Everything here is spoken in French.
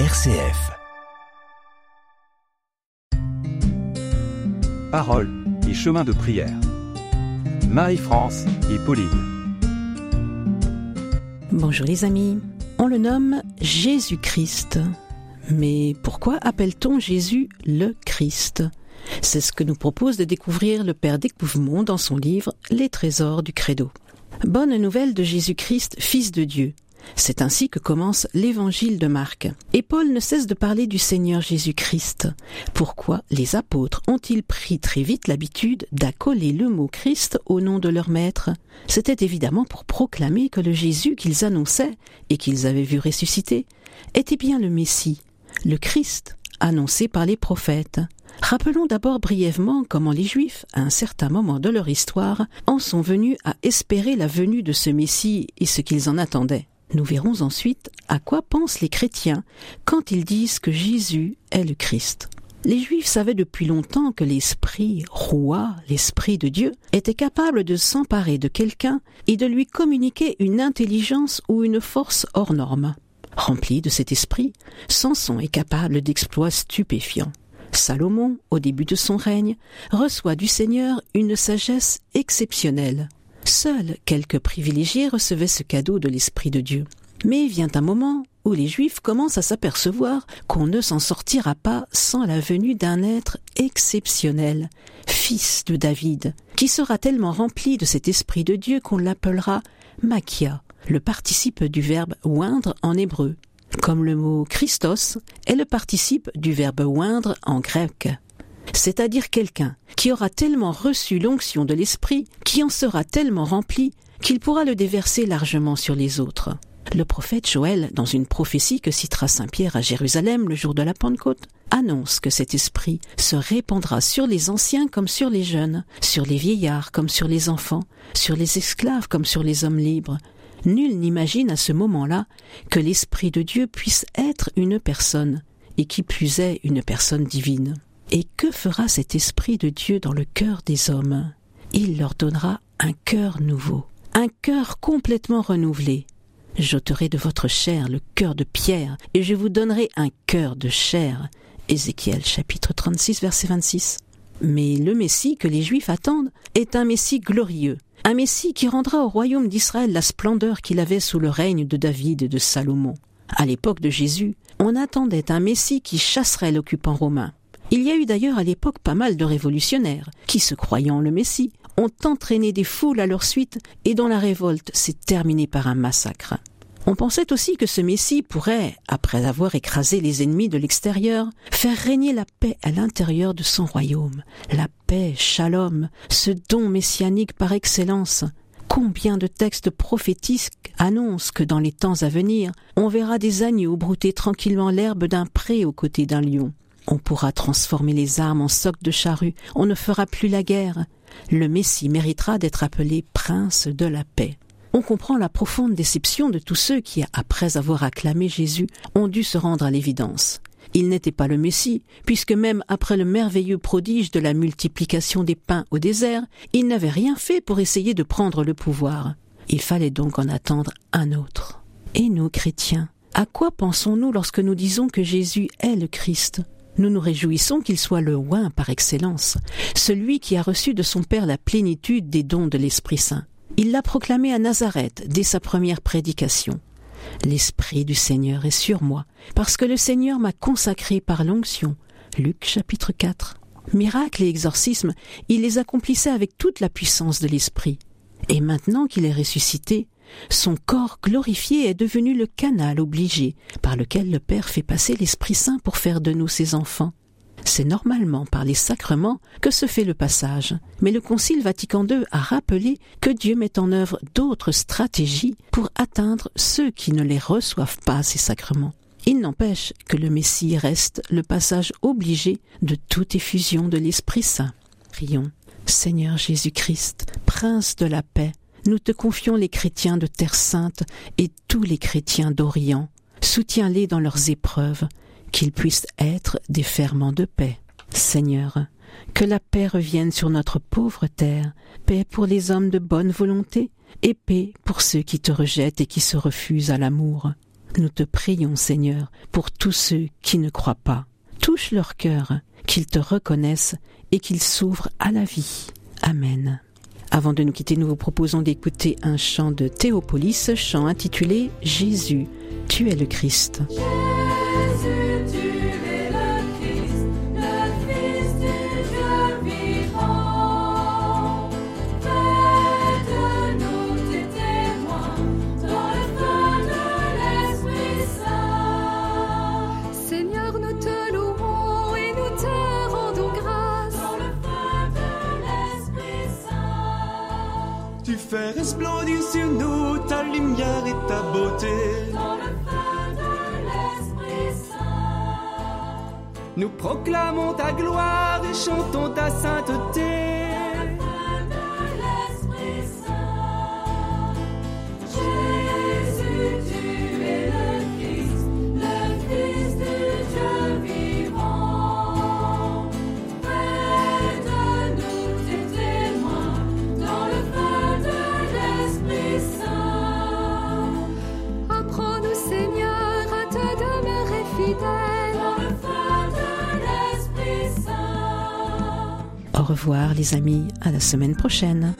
RCF. Parole et chemin de prière. Marie-France et Pauline. Bonjour les amis. On le nomme Jésus-Christ. Mais pourquoi appelle-t-on Jésus le Christ? C'est ce que nous propose de découvrir le Père d'Écouvemont dans son livre Les trésors du Credo. Bonne nouvelle de Jésus-Christ, Fils de Dieu. C'est ainsi que commence l'évangile de Marc. Et Paul ne cesse de parler du Seigneur Jésus-Christ. Pourquoi les apôtres ont-ils pris très vite l'habitude d'accoler le mot Christ au nom de leur maître? C'était évidemment pour proclamer que le Jésus qu'ils annonçaient et qu'ils avaient vu ressusciter était bien le Messie, le Christ, annoncé par les prophètes. Rappelons d'abord brièvement comment les Juifs, à un certain moment de leur histoire, en sont venus à espérer la venue de ce Messie et ce qu'ils en attendaient. Nous verrons ensuite à quoi pensent les chrétiens quand ils disent que Jésus est le Christ. Les Juifs savaient depuis longtemps que l'Esprit roi, l'Esprit de Dieu, était capable de s'emparer de quelqu'un et de lui communiquer une intelligence ou une force hors norme. Rempli de cet esprit, Samson est capable d'exploits stupéfiants. Salomon, au début de son règne, reçoit du Seigneur une sagesse exceptionnelle. Seuls quelques privilégiés recevaient ce cadeau de l'Esprit de Dieu. Mais vient un moment où les Juifs commencent à s'apercevoir qu'on ne s'en sortira pas sans la venue d'un être exceptionnel, fils de David, qui sera tellement rempli de cet Esprit de Dieu qu'on l'appellera Machia, le participe du verbe oindre en hébreu, comme le mot Christos est le participe du verbe oindre en grec c'est-à-dire quelqu'un qui aura tellement reçu l'onction de l'Esprit, qui en sera tellement rempli, qu'il pourra le déverser largement sur les autres. Le prophète Joël, dans une prophétie que citera Saint Pierre à Jérusalem le jour de la Pentecôte, annonce que cet esprit se répandra sur les anciens comme sur les jeunes, sur les vieillards comme sur les enfants, sur les esclaves comme sur les hommes libres. Nul n'imagine à ce moment-là que l'Esprit de Dieu puisse être une personne, et qui plus est une personne divine. Et que fera cet Esprit de Dieu dans le cœur des hommes? Il leur donnera un cœur nouveau, un cœur complètement renouvelé. J'ôterai de votre chair le cœur de pierre, et je vous donnerai un cœur de chair. Ézéchiel chapitre 36 verset 26. Mais le Messie que les Juifs attendent est un Messie glorieux, un Messie qui rendra au royaume d'Israël la splendeur qu'il avait sous le règne de David et de Salomon. À l'époque de Jésus, on attendait un Messie qui chasserait l'occupant romain. Il y a eu d'ailleurs à l'époque pas mal de révolutionnaires qui, se croyant le Messie, ont entraîné des foules à leur suite et dont la révolte s'est terminée par un massacre. On pensait aussi que ce Messie pourrait, après avoir écrasé les ennemis de l'extérieur, faire régner la paix à l'intérieur de son royaume. La paix, shalom, ce don messianique par excellence. Combien de textes prophétiques annoncent que dans les temps à venir, on verra des agneaux brouter tranquillement l'herbe d'un pré aux côtés d'un lion. On pourra transformer les armes en socs de charrue, on ne fera plus la guerre. Le Messie méritera d'être appelé prince de la paix. On comprend la profonde déception de tous ceux qui, après avoir acclamé Jésus, ont dû se rendre à l'évidence. Il n'était pas le Messie, puisque même après le merveilleux prodige de la multiplication des pains au désert, il n'avait rien fait pour essayer de prendre le pouvoir. Il fallait donc en attendre un autre. Et nous, chrétiens, à quoi pensons-nous lorsque nous disons que Jésus est le Christ? Nous nous réjouissons qu'il soit le oin par excellence, celui qui a reçu de son Père la plénitude des dons de l'Esprit Saint. Il l'a proclamé à Nazareth dès sa première prédication. L'Esprit du Seigneur est sur moi, parce que le Seigneur m'a consacré par l'onction. Luc chapitre 4. Miracles et exorcismes, il les accomplissait avec toute la puissance de l'Esprit. Et maintenant qu'il est ressuscité, son corps glorifié est devenu le canal obligé par lequel le Père fait passer l'Esprit Saint pour faire de nous ses enfants. C'est normalement par les sacrements que se fait le passage, mais le Concile Vatican II a rappelé que Dieu met en œuvre d'autres stratégies pour atteindre ceux qui ne les reçoivent pas, ces sacrements. Il n'empêche que le Messie reste le passage obligé de toute effusion de l'Esprit Saint. Prions. Seigneur Jésus-Christ, Prince de la paix, nous te confions les chrétiens de Terre Sainte et tous les chrétiens d'Orient. Soutiens-les dans leurs épreuves, qu'ils puissent être des ferments de paix. Seigneur, que la paix revienne sur notre pauvre terre, paix pour les hommes de bonne volonté, et paix pour ceux qui te rejettent et qui se refusent à l'amour. Nous te prions, Seigneur, pour tous ceux qui ne croient pas. Touche leur cœur, qu'ils te reconnaissent et qu'ils s'ouvrent à la vie. Amen. Avant de nous quitter, nous vous proposons d'écouter un chant de Théopolis, chant intitulé Jésus, tu es le Christ. Fais resplendir sur nous ta lumière et ta beauté. Dans le feu de l'Esprit Saint. Nous proclamons ta gloire et chantons ta sainteté. Au revoir les amis, à la semaine prochaine.